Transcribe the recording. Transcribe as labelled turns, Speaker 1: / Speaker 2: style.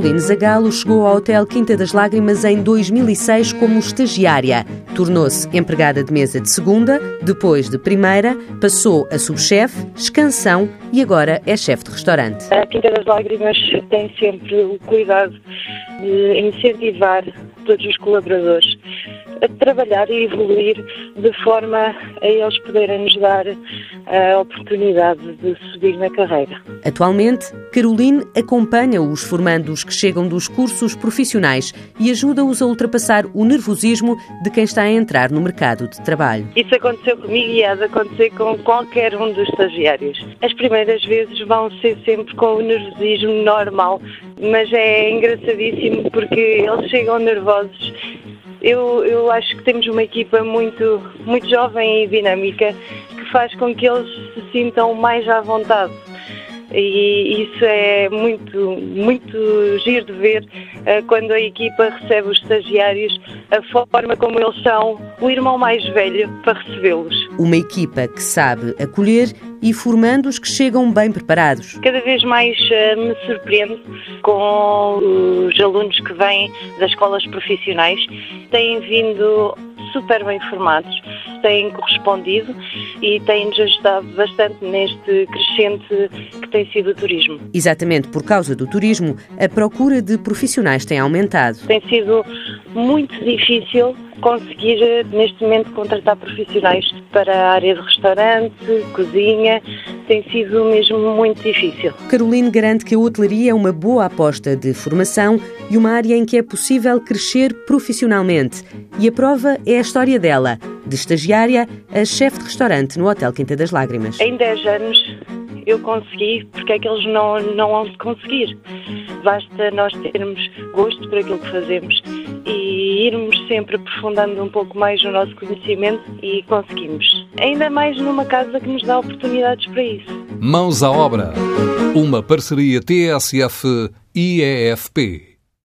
Speaker 1: Caroline Zagalo chegou ao Hotel Quinta das Lágrimas em 2006 como estagiária. Tornou-se empregada de mesa de segunda, depois de primeira, passou a subchefe, escansão e agora é chefe de restaurante.
Speaker 2: A Quinta das Lágrimas tem sempre o cuidado de incentivar todos os colaboradores a trabalhar e evoluir de forma a eles poderem nos dar a oportunidade de subir na carreira.
Speaker 1: Atualmente, Caroline acompanha os formandos que chegam dos cursos profissionais e ajuda-os a ultrapassar o nervosismo de quem está a entrar no mercado de trabalho.
Speaker 2: Isso aconteceu comigo e há de acontecer com qualquer um dos estagiários. As primeiras vezes vão ser sempre com o nervosismo normal, mas é engraçadíssimo porque eles chegam nervosos eu, eu acho que temos uma equipa muito, muito jovem e dinâmica que faz com que eles se sintam mais à vontade. E isso é muito, muito giro de ver uh, quando a equipa recebe os estagiários, a forma como eles são, o irmão mais velho para recebê-los.
Speaker 1: Uma equipa que sabe acolher e formando os que chegam bem preparados.
Speaker 2: Cada vez mais uh, me surpreendo com os alunos que vêm das escolas profissionais. Têm vindo super bem formados, têm correspondido e têm-nos ajudado bastante neste crescente que tem sido o turismo.
Speaker 1: Exatamente por causa do turismo, a procura de profissionais tem aumentado.
Speaker 2: Tem sido muito difícil conseguir neste momento contratar profissionais para a área de restaurante, cozinha, tem sido mesmo muito difícil.
Speaker 1: Caroline garante que a hotelaria é uma boa aposta de formação e uma área em que é possível crescer profissionalmente. E a prova é a história dela, de estagiária a chefe de restaurante no Hotel Quinta das Lágrimas.
Speaker 2: Em 10 anos eu consegui, porque é que eles não, não vão conseguir? Basta nós termos gosto por aquilo que fazemos e irmos sempre aprofundando um pouco mais o nosso conhecimento e conseguimos. Ainda mais numa casa que nos dá oportunidades para isso.
Speaker 3: Mãos à obra. Uma parceria TSF-IEFP.